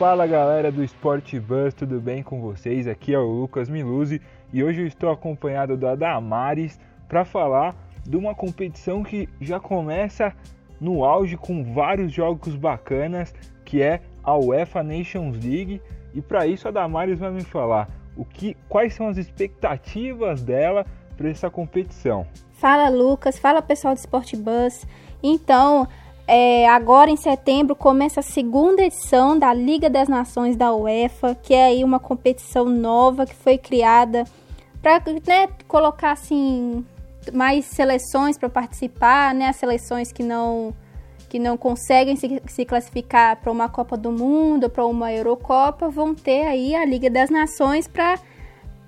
Fala galera do Sport Bus, tudo bem com vocês? Aqui é o Lucas Miluzzi e hoje eu estou acompanhado da Damares para falar de uma competição que já começa no auge com vários jogos bacanas, que é a UEFA Nations League. E para isso a Damares vai me falar o que, quais são as expectativas dela para essa competição. Fala Lucas, fala pessoal do Sport Bus. Então, é, agora em setembro começa a segunda edição da Liga das Nações da UEFA, que é aí uma competição nova que foi criada para né, colocar assim mais seleções para participar, né? As seleções que não que não conseguem se, se classificar para uma Copa do Mundo, para uma Eurocopa, vão ter aí a Liga das Nações para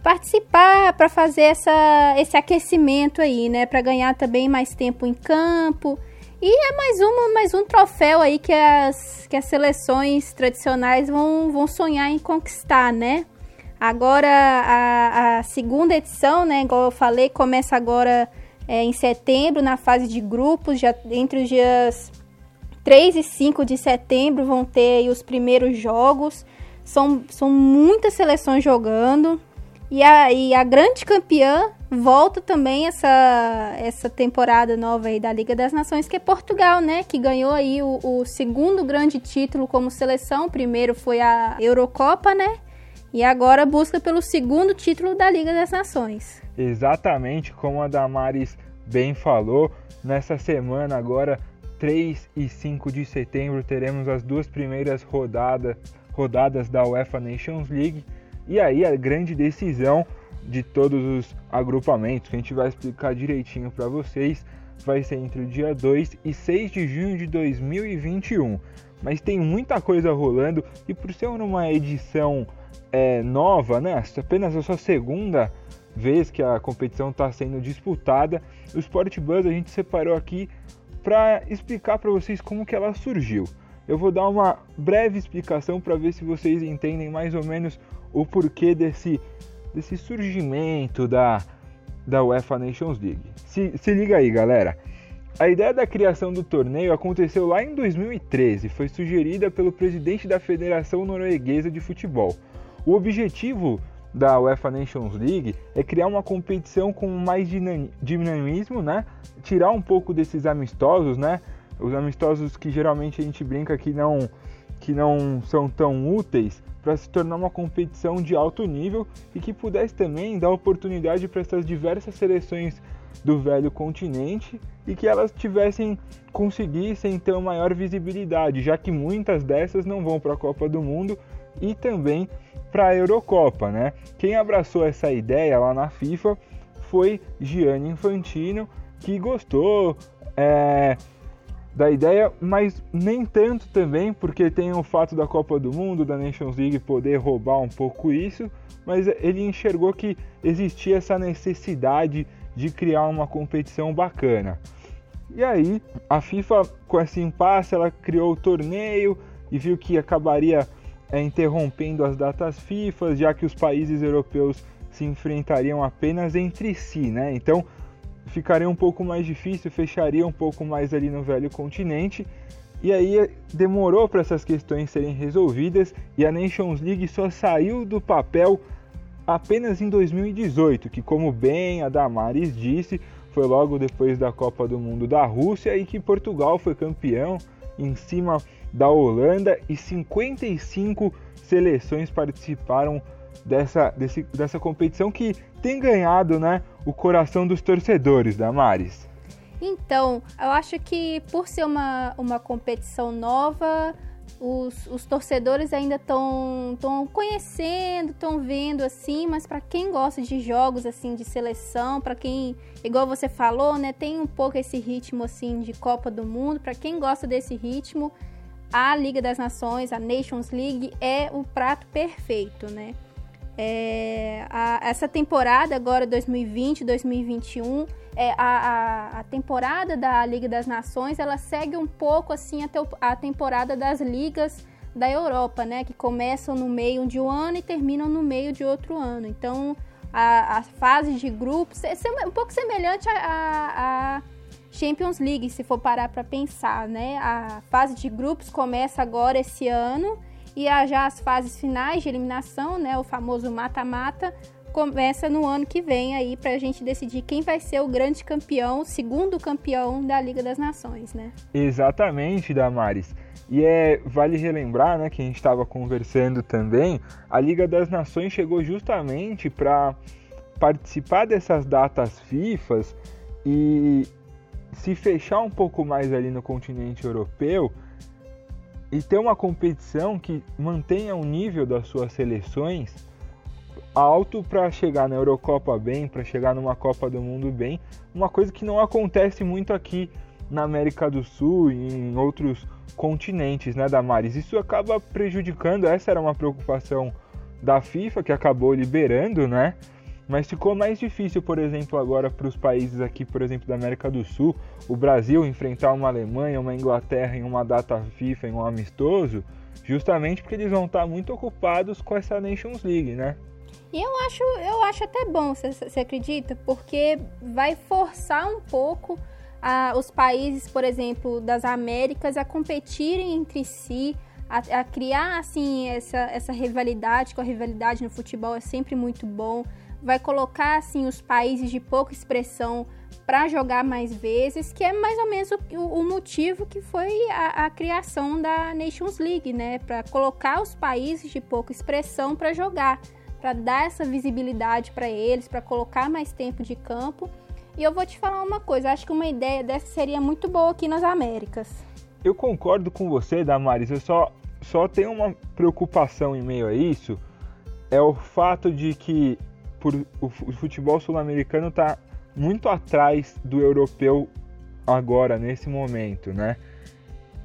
participar, para fazer essa, esse aquecimento aí, né? Para ganhar também mais tempo em campo. E é mais, uma, mais um troféu aí que as, que as seleções tradicionais vão, vão sonhar em conquistar, né? Agora, a, a segunda edição, né, igual eu falei, começa agora é, em setembro, na fase de grupos, já entre os dias 3 e 5 de setembro vão ter os primeiros jogos. São, são muitas seleções jogando. E a, e a grande campeã volta também essa, essa temporada nova aí da Liga das Nações, que é Portugal, né? Que ganhou aí o, o segundo grande título como seleção. O primeiro foi a Eurocopa, né? E agora busca pelo segundo título da Liga das Nações. Exatamente como a Damares bem falou, nessa semana agora 3 e 5 de setembro teremos as duas primeiras rodadas, rodadas da UEFA Nations League e aí a grande decisão de todos os agrupamentos, que a gente vai explicar direitinho para vocês, vai ser entre o dia 2 e 6 de junho de 2021. Mas tem muita coisa rolando e por ser uma edição é, nova, né, apenas a sua segunda vez que a competição está sendo disputada, o Sport Buzz a gente separou aqui para explicar para vocês como que ela surgiu. Eu vou dar uma breve explicação para ver se vocês entendem mais ou menos o porquê desse, desse surgimento da, da UEFA Nations League. Se, se liga aí, galera. A ideia da criação do torneio aconteceu lá em 2013 e foi sugerida pelo presidente da Federação Norueguesa de Futebol. O objetivo da UEFA Nations League é criar uma competição com mais dinamismo, né? Tirar um pouco desses amistosos, né? Os amistosos que geralmente a gente brinca que não que não são tão úteis para se tornar uma competição de alto nível e que pudesse também dar oportunidade para essas diversas seleções do velho continente e que elas tivessem conseguissem ter maior visibilidade, já que muitas dessas não vão para a Copa do Mundo e também para a Eurocopa, né? Quem abraçou essa ideia lá na FIFA foi Gianni Infantino, que gostou, é, da ideia, mas nem tanto também, porque tem o fato da Copa do Mundo, da Nations League poder roubar um pouco isso, mas ele enxergou que existia essa necessidade de criar uma competição bacana. E aí, a FIFA, com esse impasse, ela criou o torneio e viu que acabaria é, interrompendo as datas FIFA, já que os países europeus se enfrentariam apenas entre si, né? Então, ficaria um pouco mais difícil, fecharia um pouco mais ali no velho continente. E aí demorou para essas questões serem resolvidas e a Nations League só saiu do papel apenas em 2018, que como bem a Damares disse, foi logo depois da Copa do Mundo da Rússia e que Portugal foi campeão em cima da Holanda e 55 seleções participaram dessa, desse, dessa competição que tem ganhado né, o coração dos torcedores da Maris? Então, eu acho que por ser uma, uma competição nova, os, os torcedores ainda estão conhecendo, estão vendo assim, mas para quem gosta de jogos assim de seleção, para quem, igual você falou, né, tem um pouco esse ritmo assim de Copa do Mundo, para quem gosta desse ritmo, a Liga das Nações, a Nations League é o prato perfeito, né? É, a, essa temporada agora 2020, 2021, é, a, a, a, temporada da Liga das Nações ela segue um pouco assim a, temporada das ligas da Europa, né? Que começam no meio de um ano e terminam no meio de outro ano. Então a, a fase de grupos é um pouco semelhante à Champions League, se for parar para pensar, né? A fase de grupos começa agora esse ano E já as fases finais de eliminação, né, o famoso mata-mata, começa no ano que vem aí para a gente decidir quem vai ser o grande campeão, segundo campeão da Liga das Nações, né? Exatamente, Damares. E é vale relembrar, né, que a gente estava conversando também, a Liga das Nações chegou justamente para participar dessas datas FIFAs e se fechar um pouco mais ali no continente europeu e ter uma competição que mantenha o nível das suas seleções alto para chegar na Eurocopa bem, para chegar numa Copa do Mundo bem, uma coisa que não acontece muito aqui na América do Sul e em outros continentes, né, Damares? Isso acaba prejudicando, essa era uma preocupação da FIFA que acabou liberando, né? Mas ficou mais difícil, por exemplo, agora para os países aqui, por exemplo, da América do Sul, o Brasil enfrentar uma Alemanha, uma Inglaterra em uma data FIFA, em um amistoso, justamente porque eles vão estar muito ocupados com essa Nations League, né? E eu acho, eu acho até bom, você acredita? Porque vai forçar um pouco os países, por exemplo, das Américas a competirem entre si, a, a criar assim essa, essa rivalidade, que a rivalidade no futebol é sempre muito bom. Vai colocar assim os países de pouca expressão para jogar mais vezes, que é mais ou menos o, o motivo que foi a, a, criação da Nations League, né? Para colocar os países de pouca expressão para jogar para dar essa visibilidade para eles, para colocar mais tempo de campo. E eu vou te falar uma coisa, acho que uma ideia dessa seria muito boa aqui nas Américas. Eu concordo com você, Damaris, eu só, só tenho uma preocupação em meio a isso, é o fato de que por, o futebol sul-americano está muito atrás do europeu agora, nesse momento, né?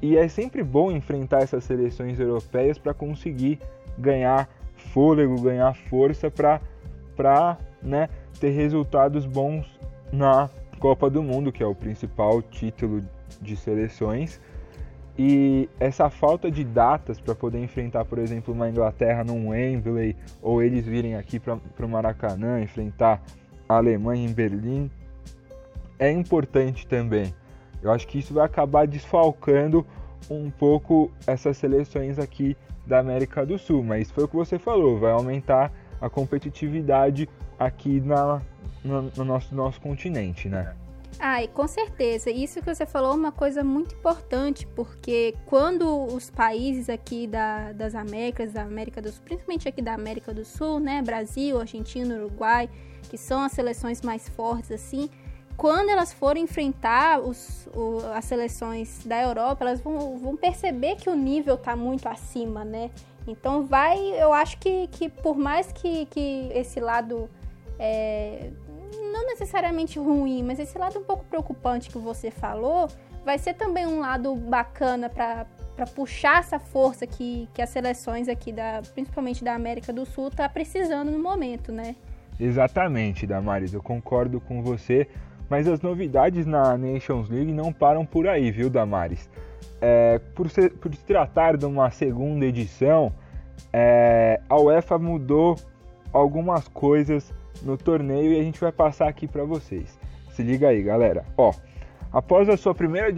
E é sempre bom enfrentar essas seleções europeias para conseguir ganhar fôlego, ganhar força para né, ter resultados bons na Copa do Mundo, que é o principal título de seleções. E essa falta de datas para poder enfrentar, por exemplo, uma Inglaterra num Wembley, ou eles virem aqui para o Maracanã enfrentar a Alemanha em Berlim, é importante também. Eu acho que isso vai acabar desfalcando um pouco essas seleções aqui da América do Sul, mas foi o que você falou, vai aumentar a competitividade aqui na, no, no nosso, nosso continente, né? Ah, com certeza. Isso que você falou é uma coisa muito importante, porque quando os países aqui da, das Américas, da América do Sul, principalmente aqui da América do Sul, né, Brasil, Argentina, Uruguai, que são as seleções mais fortes assim, quando elas forem enfrentar os, o, as seleções da Europa, elas vão, vão perceber que o nível está muito acima, né? Então vai, eu acho que, que por mais que, que esse lado é, não necessariamente ruim, mas esse lado um pouco preocupante que você falou, vai ser também um lado bacana para para puxar essa força que, que as seleções aqui, da, principalmente da América do Sul, tá precisando no momento, né? Exatamente, Damaris, eu concordo com você. Mas as novidades na Nations League não param por aí, viu, Damares? É, por, ser, por se tratar de uma segunda edição, é, a UEFA mudou algumas coisas no torneio e a gente vai passar aqui para vocês. Se liga aí, galera. Ó, após a sua primeira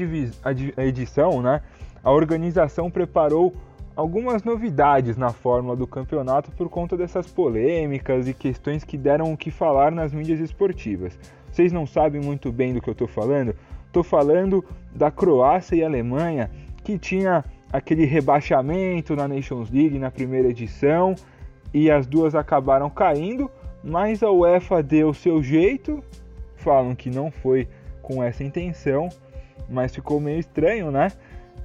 edição, né, a organização preparou algumas novidades na fórmula do campeonato por conta dessas polêmicas e questões que deram o que falar nas mídias esportivas. Vocês não sabem muito bem do que eu estou falando? Estou falando da Croácia e Alemanha, que tinha aquele rebaixamento na Nations League na primeira edição e as duas acabaram caindo, mas a UEFA deu seu jeito. Falam que não foi com essa intenção, mas ficou meio estranho, né?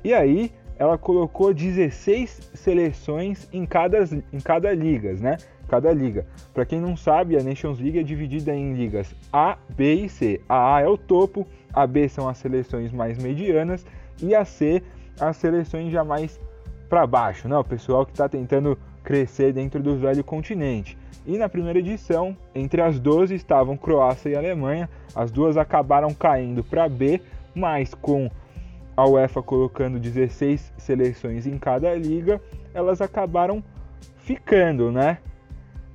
E aí ela colocou 16 seleções em cada, em cada ligas, né? Cada liga. Para quem não sabe, a Nations League é dividida em ligas A, B e C. A A é o topo, a B são as seleções mais medianas e a C as seleções já mais para baixo, né? O pessoal que está tentando crescer dentro do velho continente. E na primeira edição, entre as 12 estavam Croácia e Alemanha. As duas acabaram caindo para B, mas com a UEFA colocando 16 seleções em cada liga, elas acabaram ficando, né?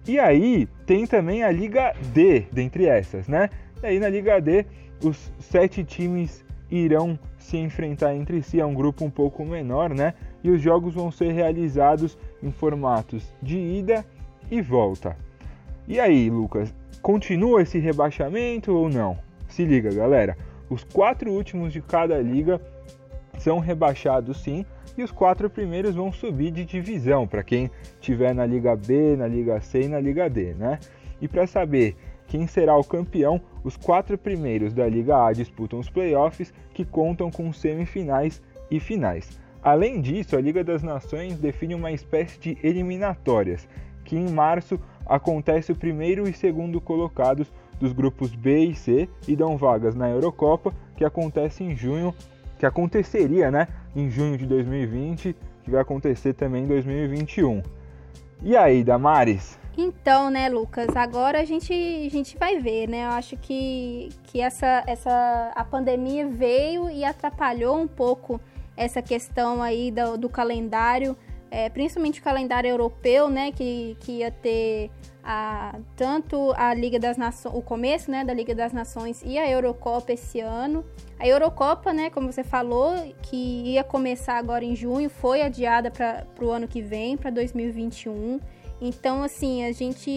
E aí tem também a Liga D dentre essas, né? E aí na Liga D os sete times irão se enfrentar entre si, é um grupo um pouco menor, né? E os jogos vão ser realizados em formatos de ida e volta. E aí, Lucas, continua esse rebaixamento ou não? Se liga, galera. Os quatro últimos de cada liga são rebaixados sim, e os quatro primeiros vão subir de divisão para quem tiver na Liga B, na Liga C e na Liga D, né? E para saber quem será o campeão, os quatro primeiros da Liga A disputam os playoffs, que contam com semifinais e finais. Além disso, a Liga das Nações define uma espécie de eliminatórias, que em março acontece o primeiro e segundo colocados dos grupos B e C e dão vagas na Eurocopa, que acontece em junho, que aconteceria, né, em junho de 2020, que vai acontecer também em 2021. E aí, Damares? Então, né, Lucas, agora a gente, a gente vai ver, né? Eu acho que, que essa, essa, a pandemia veio e atrapalhou um pouco essa questão aí do, do calendário, é, principalmente o calendário europeu, né, que, que ia ter a, tanto a Liga das Nações, o começo, né, da Liga das Nações e a Eurocopa esse ano. A Eurocopa, né, como você falou, que ia começar agora em junho, foi adiada para o ano que vem, para 2021. Então, assim, a gente,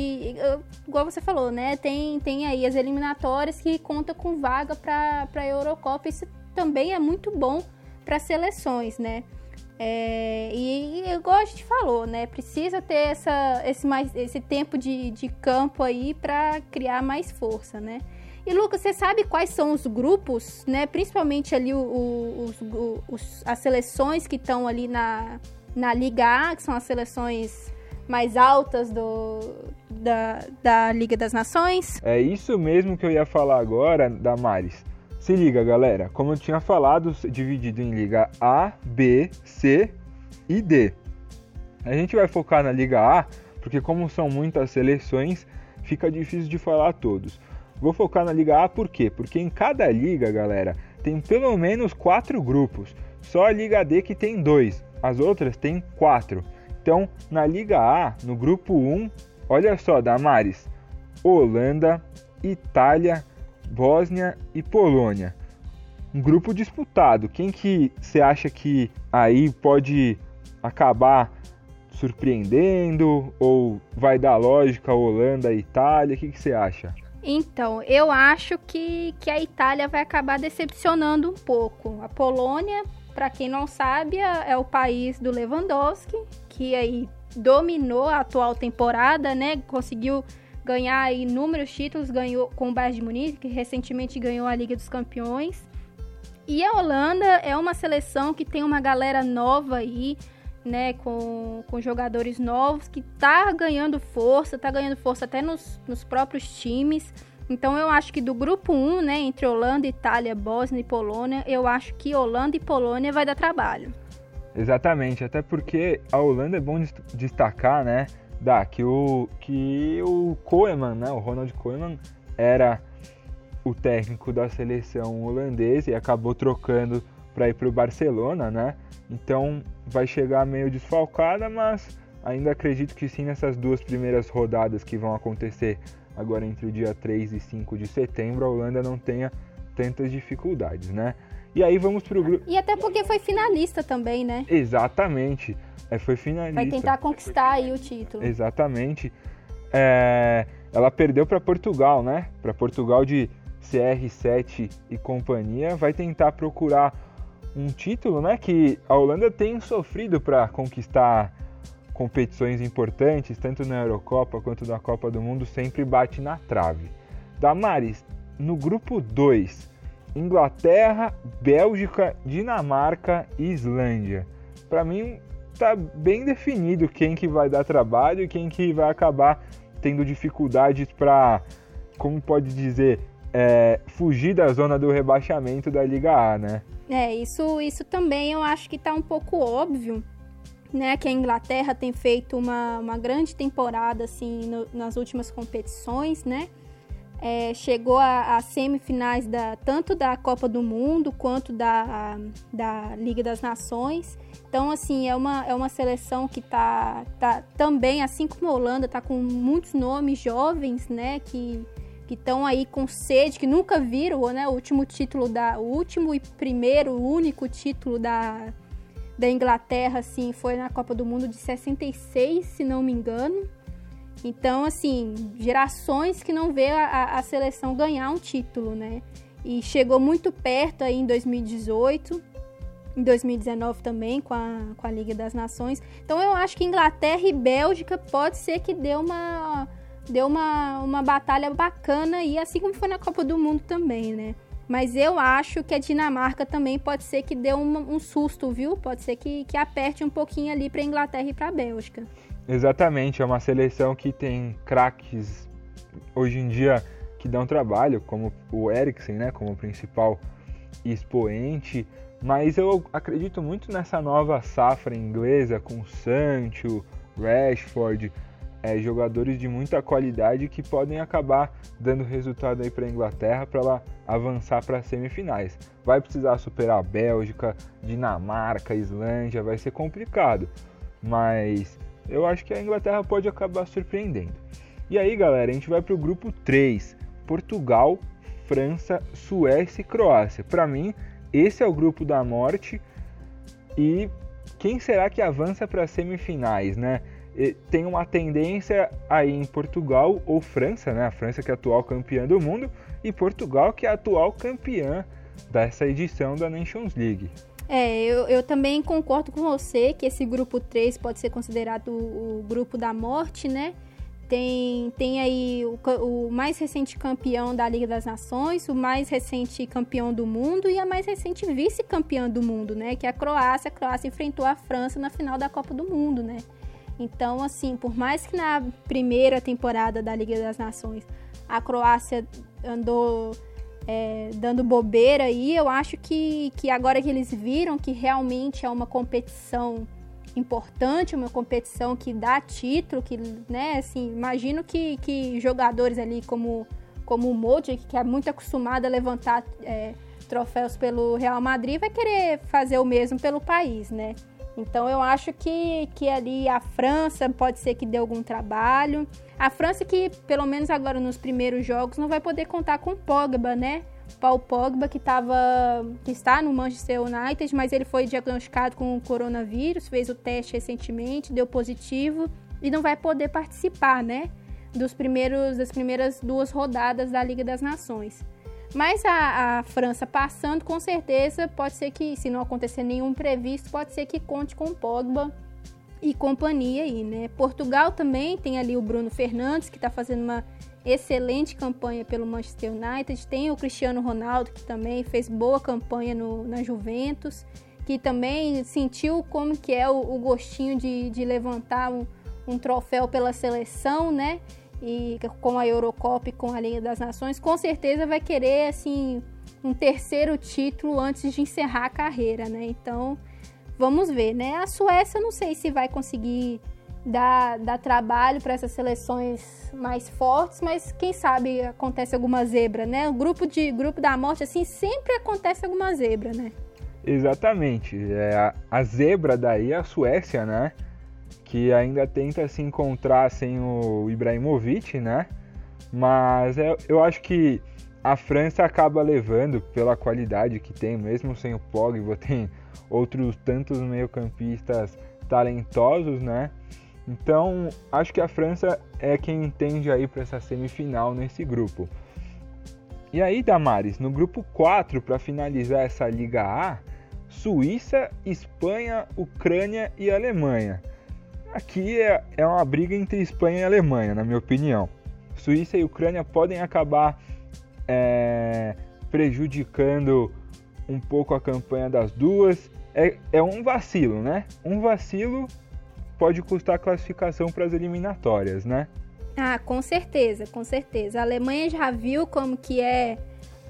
igual você falou, né, tem, tem aí as eliminatórias que conta com vaga para a Eurocopa. Isso também é muito bom para seleções, né? É, e, e igual a gente falou, né? Precisa ter essa, esse, mais, esse tempo de, de campo aí para criar mais força, né? E Lucas, você sabe quais são os grupos, né? Principalmente ali o, o, os, os, as seleções que estão ali na, na Liga A, que são as seleções mais altas do, da, da Liga das Nações? É isso mesmo que eu ia falar agora, Damares. Se liga, galera. Como eu tinha falado, dividido em Liga A, B, C e D. A gente vai focar na Liga A, porque como são muitas seleções, fica difícil de falar todos. Vou focar na Liga A por quê? Porque em cada liga, galera, tem pelo menos quatro grupos. Só a Liga D que tem dois, as outras tem quatro. Então, na Liga A, no grupo 1, olha só, Damares, Holanda, Itália, Bósnia e Polônia. Um grupo disputado. Quem que você acha que aí pode acabar surpreendendo ou vai dar lógica Holanda e Itália? O que, que você acha? Então, eu acho que, que a Itália vai acabar decepcionando um pouco. A Polônia, para quem não sabe, é, é o país do Lewandowski, que aí dominou a atual temporada, né? Conseguiu ganhar inúmeros títulos, ganhou com o Bayern de Munique, que recentemente ganhou a Liga dos Campeões. E a Holanda é uma seleção que tem uma galera nova aí, né, com, com jogadores novos, que tá ganhando força, tá ganhando força até nos, nos próprios times. Então eu acho que do grupo 1, né, entre Holanda, Itália, Bósnia e Polônia, eu acho que Holanda e Polônia vai dar trabalho. Exatamente, até porque a Holanda é bom destacar, né, dá que o que o Koeman, né, o Ronald Koeman era o técnico da seleção holandesa e acabou trocando para ir para o Barcelona, né? Então vai chegar meio desfalcada, mas ainda acredito que sim nessas duas primeiras rodadas que vão acontecer agora entre o dia 3 e 5 de setembro, a Holanda não tenha tantas dificuldades, né? E aí vamos pro grupo. E até porque foi finalista também, né? Exatamente. É, foi finalista. Vai tentar conquistar aí o título. Exatamente. É, ela perdeu para Portugal, né? Para Portugal de CR7 e companhia. Vai tentar procurar um título, né? Que a Holanda tem sofrido para conquistar competições importantes, tanto na Eurocopa quanto na Copa do Mundo, sempre bate na trave. Damares, no grupo 2, Inglaterra, Bélgica, Dinamarca e Islândia. Para mim, tá bem definido quem que vai dar trabalho e quem que vai acabar tendo dificuldades para, como pode dizer, é, fugir da zona do rebaixamento da Liga A, né? É, isso, isso também eu acho que tá um pouco óbvio, né? Que a Inglaterra tem feito uma, uma grande temporada, assim, no, nas últimas competições, né? É, chegou a, semifinais da, tanto da Copa do Mundo quanto da, da Liga das Nações. Então, assim, é uma, é uma seleção que tá, tá também, assim como a Holanda, tá com muitos nomes jovens, né, que estão aí com sede, que nunca viram, né, o último título da, o último e primeiro, único título da, da Inglaterra, assim, foi na Copa do Mundo de 66, se não me engano. Então, assim, gerações que não vê a, a seleção ganhar um título, né? E chegou muito perto aí em 2018, em 2019 também, com a, com a Liga das Nações. Então, eu acho que Inglaterra e Bélgica pode ser que dê uma, deu uma, uma batalha bacana, e assim como foi na Copa do Mundo também, né? Mas eu acho que a Dinamarca também pode ser que dê um, um susto, viu? Pode ser que, que aperte um pouquinho ali para Inglaterra e para Bélgica. Exatamente, é uma seleção que tem craques hoje em dia que dão trabalho, como o Eriksen, né, como principal expoente, mas eu acredito muito nessa nova safra inglesa com Sancho, Rashford, é, jogadores de muita qualidade que podem acabar dando resultado aí para a Inglaterra para ela avançar para as semifinais. Vai precisar superar a Bélgica, Dinamarca, Islândia, vai ser complicado, mas eu acho que a Inglaterra pode acabar surpreendendo. E aí, galera, a gente vai para o grupo 3: Portugal, França, Suécia e Croácia. Para mim, esse é o grupo da morte. E quem será que avança para as semifinais, né? Tem uma tendência aí em Portugal ou França, né? A França que é atual campeã do mundo e Portugal que é atual campeã dessa edição da Nations League. É, eu, eu também concordo com você que esse grupo 3 pode ser considerado o, o grupo da morte, né? Tem, tem aí o, o, mais recente campeão da Liga das Nações, o mais recente campeão do mundo e a mais recente vice-campeã do mundo, né? Que é a Croácia. A Croácia enfrentou a França na final da Copa do Mundo, né? Então, assim, por mais que na primeira temporada da Liga das Nações a Croácia andou é, dando bobeira aí, eu acho que, que agora que eles viram que realmente é uma competição importante, uma competição que dá título, que, né, assim, imagino que, que jogadores ali como, como o Modric, que é muito acostumado a levantar é, troféus pelo Real Madrid, vai querer fazer o mesmo pelo país, né? Então eu acho que, que ali a França pode ser que dê algum trabalho. A França que, pelo menos agora nos primeiros jogos, não vai poder contar com Pogba, né? Paul Pogba, que, tava, que está no Manchester United, mas ele foi diagnosticado com o coronavírus, fez o teste recentemente, deu positivo e não vai poder participar, né? Dos primeiros, das primeiras duas rodadas da Liga das Nações. Mas a, a, França passando, com certeza, pode ser que, se não acontecer nenhum previsto, pode ser que conte com Pogba e companhia aí, né? Portugal também tem ali o Bruno Fernandes, que está fazendo uma excelente campanha pelo Manchester United. Tem o Cristiano Ronaldo, que também fez boa campanha no, na Juventus, que também sentiu como que é o, o gostinho de, de levantar um, um troféu pela seleção, né? E com a Eurocopa e com a Liga das Nações, com certeza vai querer assim um terceiro título antes de encerrar a carreira, né? Então, vamos ver, né? A Suécia não sei se vai conseguir dar, dar trabalho para essas seleções mais fortes, mas quem sabe acontece alguma zebra, né? O grupo de grupo da morte assim sempre acontece alguma zebra, né? Exatamente. É, a, a zebra daí é a Suécia, né? Que ainda tenta se encontrar sem o Ibrahimovic, né? Mas eu, eu acho que a França acaba levando pela qualidade que tem, mesmo sem o Pogba, tem outros tantos meio-campistas talentosos, né? Então, acho que a França é quem entende aí para essa semifinal nesse grupo. E aí, Damares, no grupo 4, para finalizar essa Liga A, Suíça, Espanha, Ucrânia e Alemanha. Aqui é, é uma briga entre Espanha e Alemanha, na minha opinião. Suíça e Ucrânia podem acabar é, prejudicando um pouco a campanha das duas. É, é um vacilo, né? Um vacilo pode custar classificação para as eliminatórias, né? Ah, com certeza, com certeza. A Alemanha já viu como que é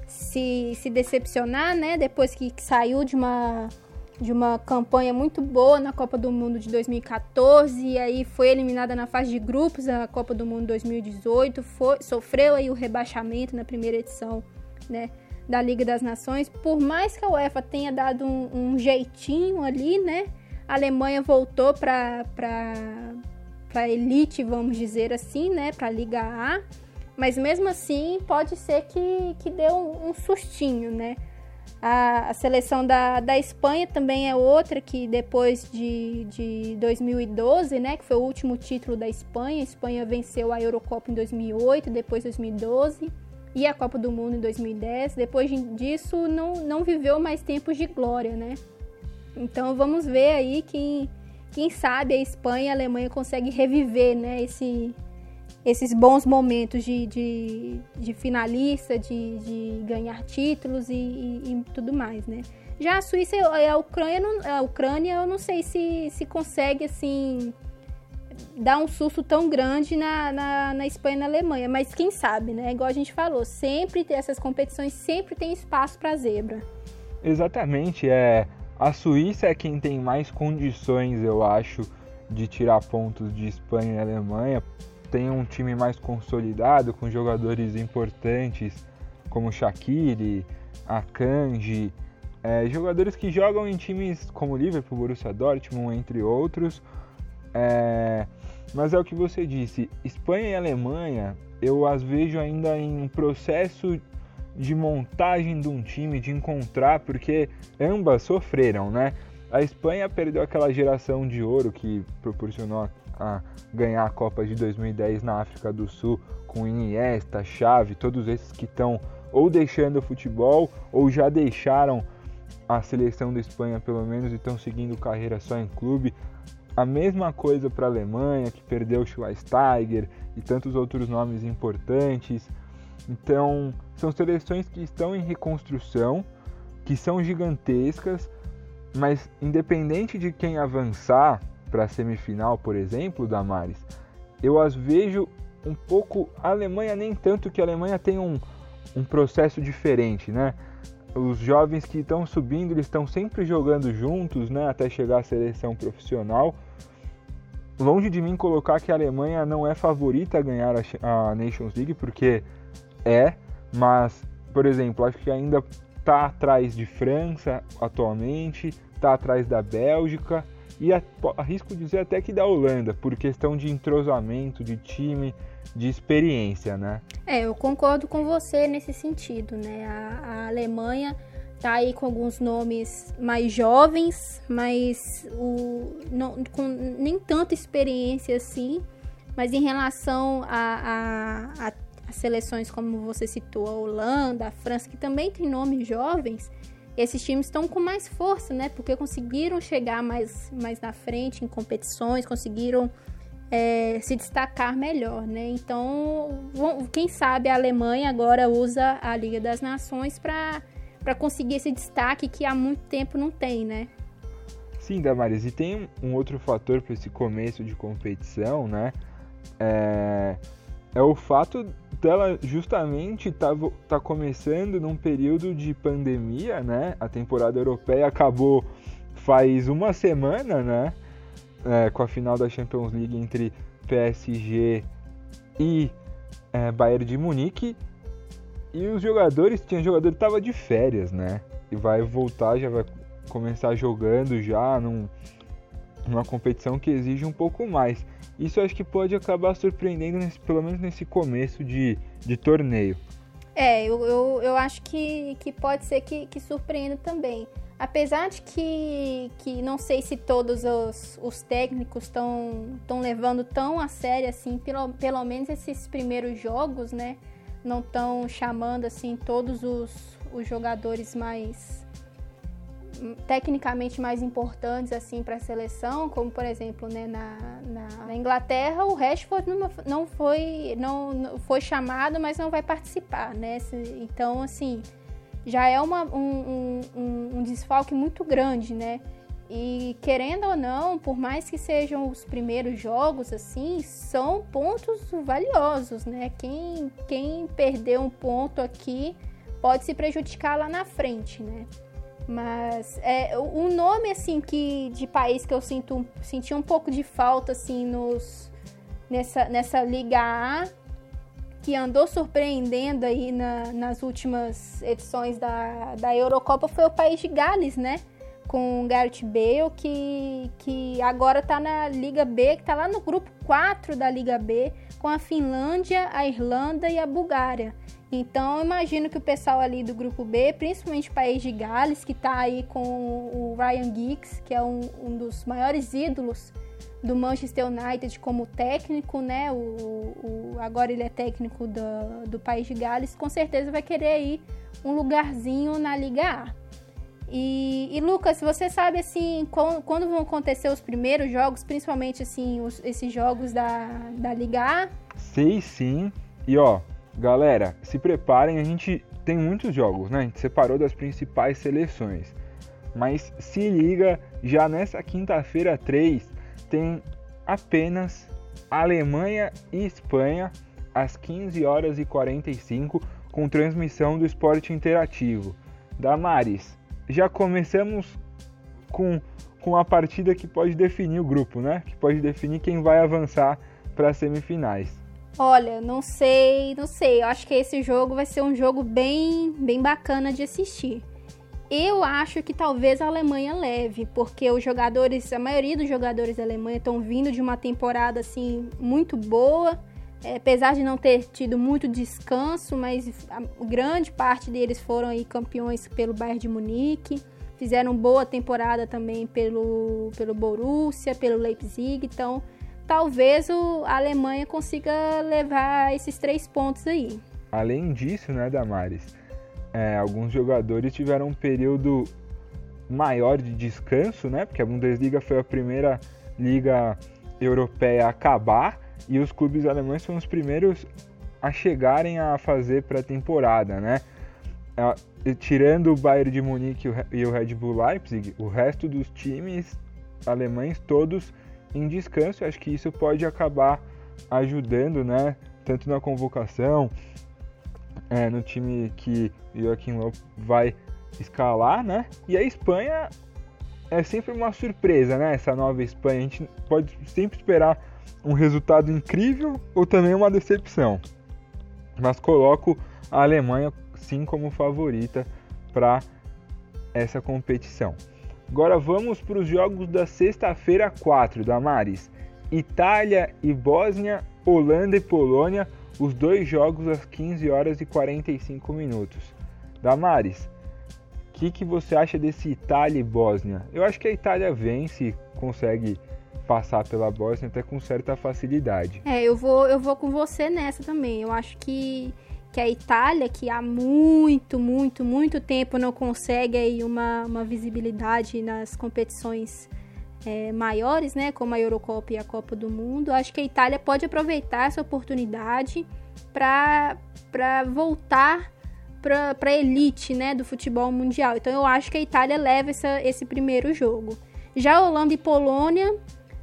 se, se decepcionar, né? Depois que, que saiu de uma de uma campanha muito boa na Copa do Mundo de 2014 e aí foi eliminada na fase de grupos da Copa do Mundo 2018, foi, sofreu aí o rebaixamento na primeira edição, né, da Liga das Nações. Por mais que a UEFA tenha dado um, um jeitinho ali, né, a Alemanha voltou para para elite, vamos dizer assim, né, para a Liga A, mas mesmo assim pode ser que, que dê um, um sustinho, né? A, a, seleção da, da Espanha também é outra que depois de, de 2012, né, que foi o último título da Espanha, a Espanha venceu a Eurocopa em 2008, depois 2012 e a Copa do Mundo em 2010. Depois disso, não, não viveu mais tempos de glória, né? Então vamos ver aí quem, quem sabe a Espanha e a Alemanha conseguem reviver, né, esse, esses bons momentos de, de, de finalista, de, de, ganhar títulos e, e, e, tudo mais, né? Já a Suíça e a Ucrânia, a Ucrânia eu não sei se, se consegue, assim, dar um susto tão grande na, na, na, Espanha e na Alemanha, mas quem sabe, né? Igual a gente falou, sempre essas competições sempre tem espaço para zebra. Exatamente, é a Suíça é quem tem mais condições, eu acho, de tirar pontos de Espanha e Alemanha. Tem um time mais consolidado, com jogadores importantes como Shaqiri, Akanji, é, jogadores que jogam em times como Liverpool, Borussia Dortmund, entre outros. É, mas é o que você disse, Espanha e Alemanha eu as vejo ainda em processo de montagem de um time, de encontrar, porque ambas sofreram, né? A Espanha perdeu aquela geração de ouro que proporcionou a, ganhar a Copa de 2010 na África do Sul, com Iniesta, Xavi, todos esses que estão ou deixando o futebol ou já deixaram a seleção da Espanha pelo menos e estão seguindo carreira só em clube. A mesma coisa para a Alemanha, que perdeu Schweinsteiger e tantos outros nomes importantes. Então, são seleções que estão em reconstrução, que são gigantescas, mas independente de quem avançar para a semifinal, por exemplo, Damares, eu as vejo um pouco. A Alemanha, nem tanto que a Alemanha tem um, um processo diferente, né? Os jovens que estão subindo, eles estão sempre jogando juntos, né? Até chegar à seleção profissional. Longe de mim colocar que a Alemanha não é favorita a ganhar a, Nations League, porque é, mas, por exemplo, acho que ainda está atrás de França atualmente, está atrás da Bélgica e arrisco dizer até que da Holanda, por questão de entrosamento, de time, de experiência, né? É, eu concordo com você nesse sentido, né? A, a Alemanha tá aí com alguns nomes mais jovens, mas o, não, com nem tanta experiência assim. Mas em relação a, a, a as seleções como você citou, a Holanda, a França, que também tem nomes jovens, esses times estão com mais força, né? Porque conseguiram chegar mais, mais na frente em competições, conseguiram é, se destacar melhor, né? Então, quem sabe a Alemanha agora usa a Liga das Nações para conseguir esse destaque que há muito tempo não tem, né? Sim, Damaris, e tem um outro fator para esse começo de competição, né? É, é o fato dela justamente tá, tá começando num período de pandemia, né? A temporada europeia acabou faz uma semana, né? É, com a final da Champions League entre PSG e é, Bayern de Munique. E os jogadores, tinha jogador que tava de férias, né? E vai voltar, já vai começar jogando já num, numa competição que exige um pouco mais. Isso acho que pode acabar surpreendendo, nesse, pelo menos nesse começo de, de torneio. É, eu, eu, eu acho que, que pode ser que, que surpreenda também. Apesar de que, que não sei se todos os, os técnicos estão levando tão a sério assim, pelo, pelo menos esses primeiros jogos, né? Não estão chamando assim todos os, os jogadores mais tecnicamente mais importantes assim para a seleção, como por exemplo né, na, na, na, Inglaterra o Rashford não, foi não, não, foi chamado, mas não vai participar, né? Então assim já é uma, um, um, um desfalque muito grande, né? E querendo ou não, por mais que sejam os primeiros jogos, assim, são pontos valiosos, né? Quem, quem perder um ponto aqui pode se prejudicar lá na frente, né? Mas é um nome assim que de país que eu sinto senti um pouco de falta assim nos nessa nessa Liga A que andou surpreendendo aí na, nas últimas edições da, da Eurocopa foi o país de Gales, né? Com o Gareth Bale, que, que agora tá na Liga B, que tá lá no grupo 4 da Liga B, com a Finlândia, a Irlanda e a Bulgária. Então, imagino que o pessoal ali do grupo B, principalmente o País de Gales, que está aí com o Ryan Giggs, que é um, um, dos maiores ídolos do Manchester United como técnico, né? O, o, agora ele é técnico do, do País de Gales, com certeza vai querer aí um lugarzinho na Liga A. E, e, Lucas, você sabe assim quando, vão acontecer os primeiros jogos, principalmente assim os, esses jogos da, da Liga A? Sei sim. E ó, galera, se preparem, a gente tem muitos jogos, né? A gente separou das principais seleções. Mas se liga, já nessa quinta-feira 3 tem apenas Alemanha e Espanha às 15 horas e 45 com transmissão do esporte interativo. Damares, já começamos com, com a partida que pode definir o grupo, né? Que pode definir quem vai avançar para as semifinais. Olha, não sei, não sei. Eu acho que esse jogo vai ser um jogo bem, bem bacana de assistir. Eu acho que talvez a Alemanha leve, porque os jogadores, a maioria dos jogadores da Alemanha estão vindo de uma temporada assim muito boa. É, apesar de não ter tido muito descanso, mas a grande parte deles foram aí campeões pelo Bayern de Munique, fizeram boa temporada também pelo, pelo Borussia, pelo Leipzig, então talvez a Alemanha consiga levar esses três pontos aí. Além disso, né, Damares, é, alguns jogadores tiveram um período maior de descanso, né, porque a Bundesliga foi a primeira liga europeia a acabar, e os clubes alemães foram os primeiros a chegarem a fazer pré-temporada, né? É, tirando o Bayern de Munique e o Red Bull Leipzig, o resto dos times alemães todos em descanso. Acho que isso pode acabar ajudando, né? Tanto na convocação, é, no time que Joaquim Low vai escalar, né? E a Espanha é sempre uma surpresa, né? Essa nova Espanha. A gente pode sempre esperar um resultado incrível ou também uma decepção. Mas coloco a Alemanha sim como favorita para essa competição. Agora vamos para os jogos da sexta-feira 4 da Maris. Itália e Bósnia, Holanda e Polônia, os dois jogos às 15 horas e 45 minutos. Damares, o que, que você acha desse Itália e Bósnia? Eu acho que a Itália vence, consegue passar pela Bósnia até com certa facilidade. É, eu vou, eu vou com você nessa também. Eu acho que, que a Itália, que há muito, muito, muito tempo não consegue aí uma, uma visibilidade nas competições é, maiores, né, como a Eurocopa e a Copa do Mundo, acho que a Itália pode aproveitar essa oportunidade para voltar para a elite né, do futebol mundial. Então eu acho que a Itália leva essa, esse primeiro jogo. Já Holanda e Polônia,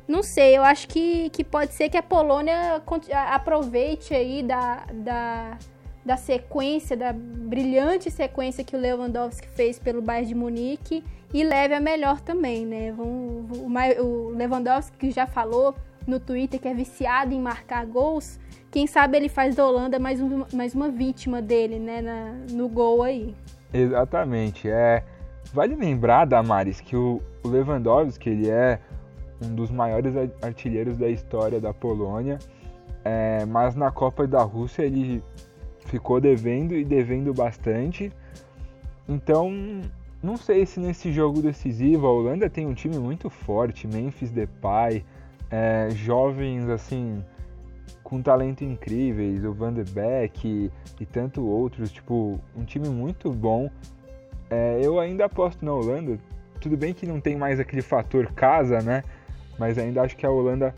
não sei, eu acho que, que pode ser que a Polônia aproveite aí da, da, da sequência, da brilhante sequência que o Lewandowski fez pelo Bayern de Munique e leve a melhor também, né? O, Lewandowski que já falou no Twitter que é viciado em marcar gols, quem sabe ele faz da Holanda mais, mais uma vítima dele, né, na, no gol aí. Exatamente, é... Vale lembrar, Damares, que o Lewandowski, ele é um dos maiores artilheiros da história da Polônia, é, mas na Copa da Rússia ele ficou devendo e devendo bastante. Então, não sei se nesse jogo decisivo a Holanda tem um time muito forte, Memphis Depay, é, jovens assim com talento incríveis, o Van de Beek e, e tanto outros, tipo um time muito bom. É, eu ainda aposto na Holanda. Tudo bem que não tem mais aquele fator casa, né? mas ainda acho que a Holanda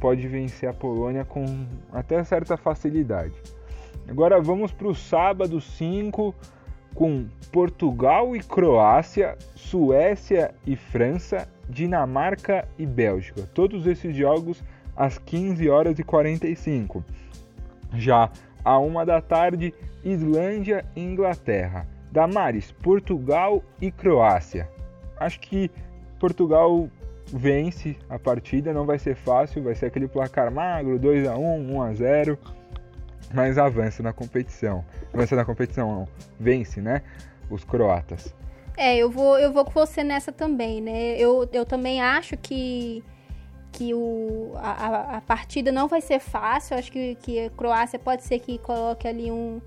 pode vencer a Polônia com até certa facilidade. Agora vamos para o sábado 5 com Portugal e Croácia, Suécia e França, Dinamarca e Bélgica. Todos esses jogos às 15 horas e 45. Já à uma da tarde, Islândia e Inglaterra. Damares, Portugal e Croácia. Acho que Portugal vence a partida, não vai ser fácil, vai ser aquele placar magro, 2 a 1, 1 a 0, mas avança na competição. Avança na competição, não, vence, né? Os croatas. É, eu vou, eu vou com você nessa também, né? Eu, eu também acho que, que o, a, a partida não vai ser fácil. Acho que, que a Croácia pode ser que coloque ali um,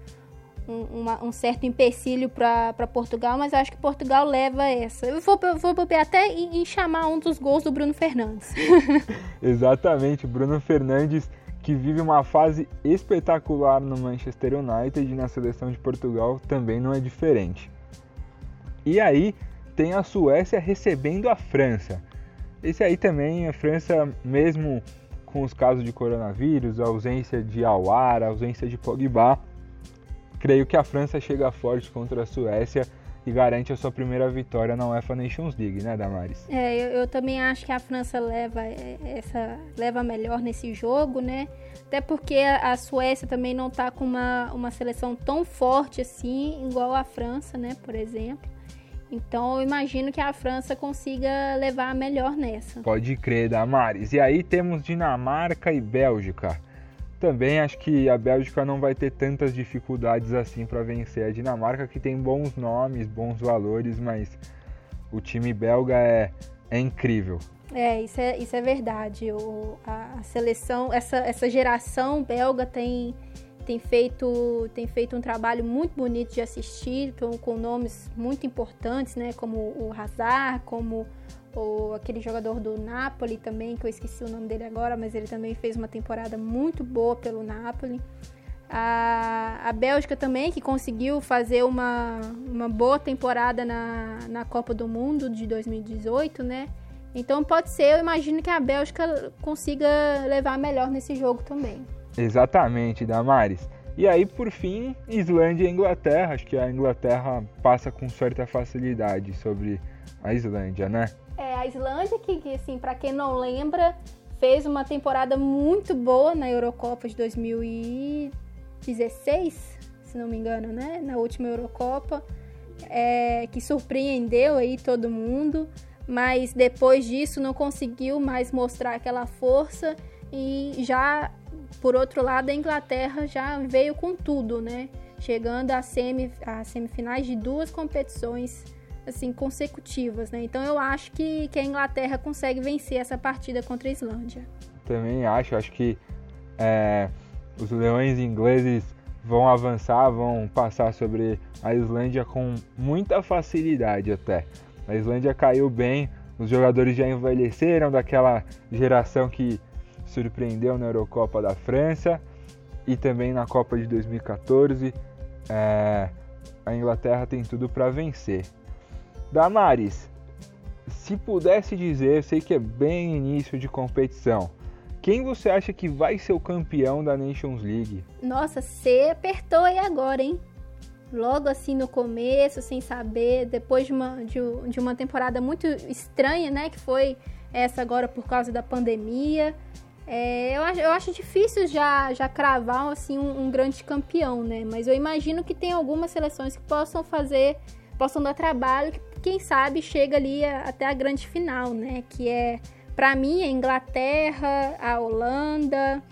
um, uma, um certo empecilho para Portugal, mas eu acho que Portugal leva essa. Eu vou, eu vou até em, em chamar um dos gols do Bruno Fernandes. Exatamente, Bruno Fernandes que vive uma fase espetacular no Manchester United e na seleção de Portugal também não é diferente. E aí tem a Suécia recebendo a França. Esse aí também, a França, mesmo com os casos de coronavírus, a ausência de Awar, a ausência de Pogba, creio que a França chega forte contra a Suécia e garante a sua primeira vitória na UEFA Nations League, né, Damares? É, eu, eu, também acho que a França leva é, essa leva melhor nesse jogo, né? Até porque a Suécia também não tá com uma, uma seleção tão forte assim, igual a França, né, por exemplo. Então eu imagino que a França consiga levar melhor nessa. Pode crer, Damares. E aí temos Dinamarca e Bélgica. Também acho que a Bélgica não vai ter tantas dificuldades assim para vencer a Dinamarca, que tem bons nomes, bons valores, mas o time belga é, é incrível. É, isso é, isso é verdade. O, a, a seleção, essa, essa geração belga tem, tem, feito, tem feito um trabalho muito bonito de assistir, com, com nomes muito importantes, né? Como o Hazard, como o, aquele jogador do Napoli também, que eu esqueci o nome dele agora, mas ele também fez uma temporada muito boa pelo Napoli. A, a Bélgica também, que conseguiu fazer uma, uma boa temporada na, na Copa do Mundo de 2018, né? Então pode ser, eu imagino que a Bélgica consiga levar melhor nesse jogo também. Exatamente, Damares. E aí, por fim, Islândia e Inglaterra. Acho que a Inglaterra passa com certa facilidade sobre a Islândia, né? É, a Islândia, que, que assim, para quem não lembra, fez uma temporada muito boa na Eurocopa de 2016, se não me engano, né? Na última Eurocopa, é, que surpreendeu aí todo mundo, mas depois disso não conseguiu mais mostrar aquela força e já, por outro lado, a Inglaterra já veio com tudo, né? Chegando às semi, semifinais de duas competições assim consecutivas, né? Então eu acho que, que a Inglaterra consegue vencer essa partida contra a Islândia. Também acho, acho que é, os leões ingleses vão avançar, vão passar sobre a Islândia com muita facilidade até. A Islândia caiu bem, os jogadores já envelheceram daquela geração que surpreendeu na Eurocopa da França e também na Copa de 2014. É, a Inglaterra tem tudo para vencer. Damares, se pudesse dizer, sei que é bem início de competição, quem você acha que vai ser o campeão da Nations League? Nossa, você apertou aí agora, hein? Logo assim no começo, sem saber, depois de uma, de, de uma temporada muito estranha, né? Que foi essa agora por causa da pandemia. É, eu, acho, eu acho difícil já, já cravar assim, um, um grande campeão, né? Mas eu imagino que tem algumas seleções que possam fazer, possam dar trabalho, que quem sabe chega ali a, até a grande final, né? Que é, para mim, a Inglaterra, a Holanda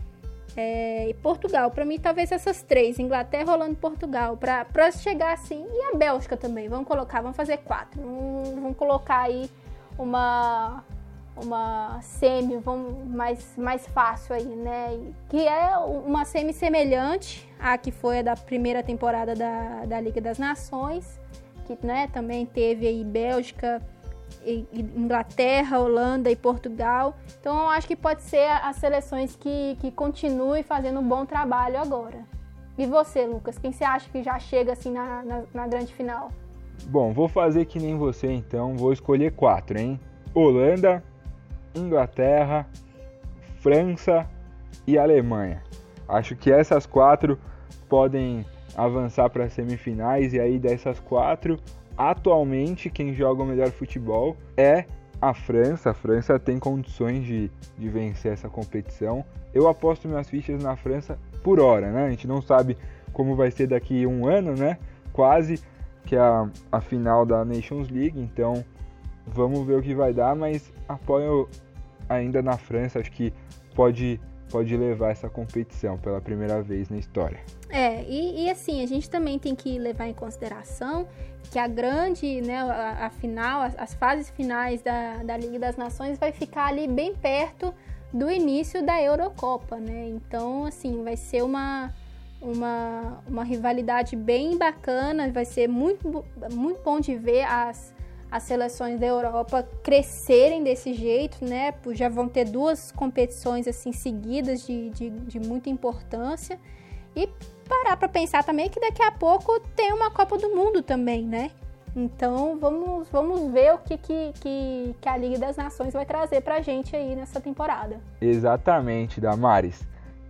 é, e Portugal. Para mim, talvez essas três: Inglaterra, Holanda e Portugal. Para chegar assim. E a Bélgica também. Vamos colocar, vamos fazer quatro. Vamos, vamos colocar aí uma uma semi vamos, mais, mais fácil aí, né? Que é uma semi semelhante à que foi a da primeira temporada da, da Liga das Nações que né, também teve aí Bélgica, Inglaterra, Holanda e Portugal. Então eu acho que pode ser as seleções que, que continuem fazendo um bom trabalho agora. E você, Lucas, quem você acha que já chega assim na, na, na grande final? Bom, vou fazer que nem você então, vou escolher quatro, hein? Holanda, Inglaterra, França e Alemanha. Acho que essas quatro podem avançar para as semifinais e aí dessas quatro, atualmente quem joga o melhor futebol é a França. A França tem condições de, de vencer essa competição. Eu aposto minhas fichas na França por hora, né? A gente não sabe como vai ser daqui um ano, né? Quase que a, a final da Nations League, então vamos ver o que vai dar, mas apoio ainda na França, acho que pode pode levar essa competição pela primeira vez na história. É, e, e, assim, a gente também tem que levar em consideração que a grande, né, a, a final, as, as, fases finais da, da Liga das Nações vai ficar ali bem perto do início da Eurocopa, né? Então, assim, vai ser uma, uma, uma rivalidade bem bacana, vai ser muito, muito bom de ver as, as seleções da Europa crescerem desse jeito, né? Já vão ter duas competições assim seguidas de, de, de muita importância. E parar para pensar também que daqui a pouco tem uma Copa do Mundo também, né? Então vamos, vamos ver o que, que, que, que a Liga das Nações vai trazer pra gente aí nessa temporada. Exatamente, Damares.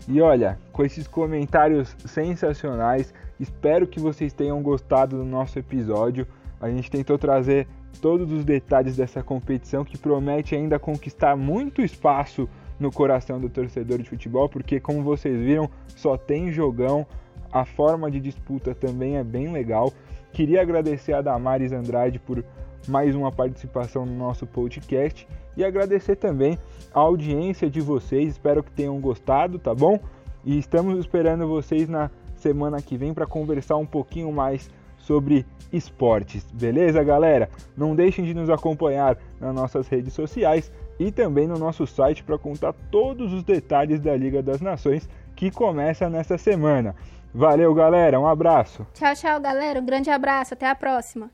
E olha, com esses comentários sensacionais, espero que vocês tenham gostado do nosso episódio. A gente tentou trazer todos os detalhes dessa competição que promete ainda conquistar muito espaço no coração do torcedor de futebol, porque como vocês viram, só tem jogão, a forma de disputa também é bem legal. Queria agradecer a Damares Andrade por mais uma participação no nosso podcast e agradecer também a audiência de vocês. Espero que tenham gostado, tá bom? E estamos esperando vocês na semana que vem para conversar um pouquinho mais sobre esportes. Beleza, galera? Não deixem de nos acompanhar nas nossas redes sociais e também no nosso site para contar todos os detalhes da Liga das Nações que começa nesta semana. Valeu, galera. Um abraço. Tchau, tchau, galera. Um grande abraço. Até a próxima.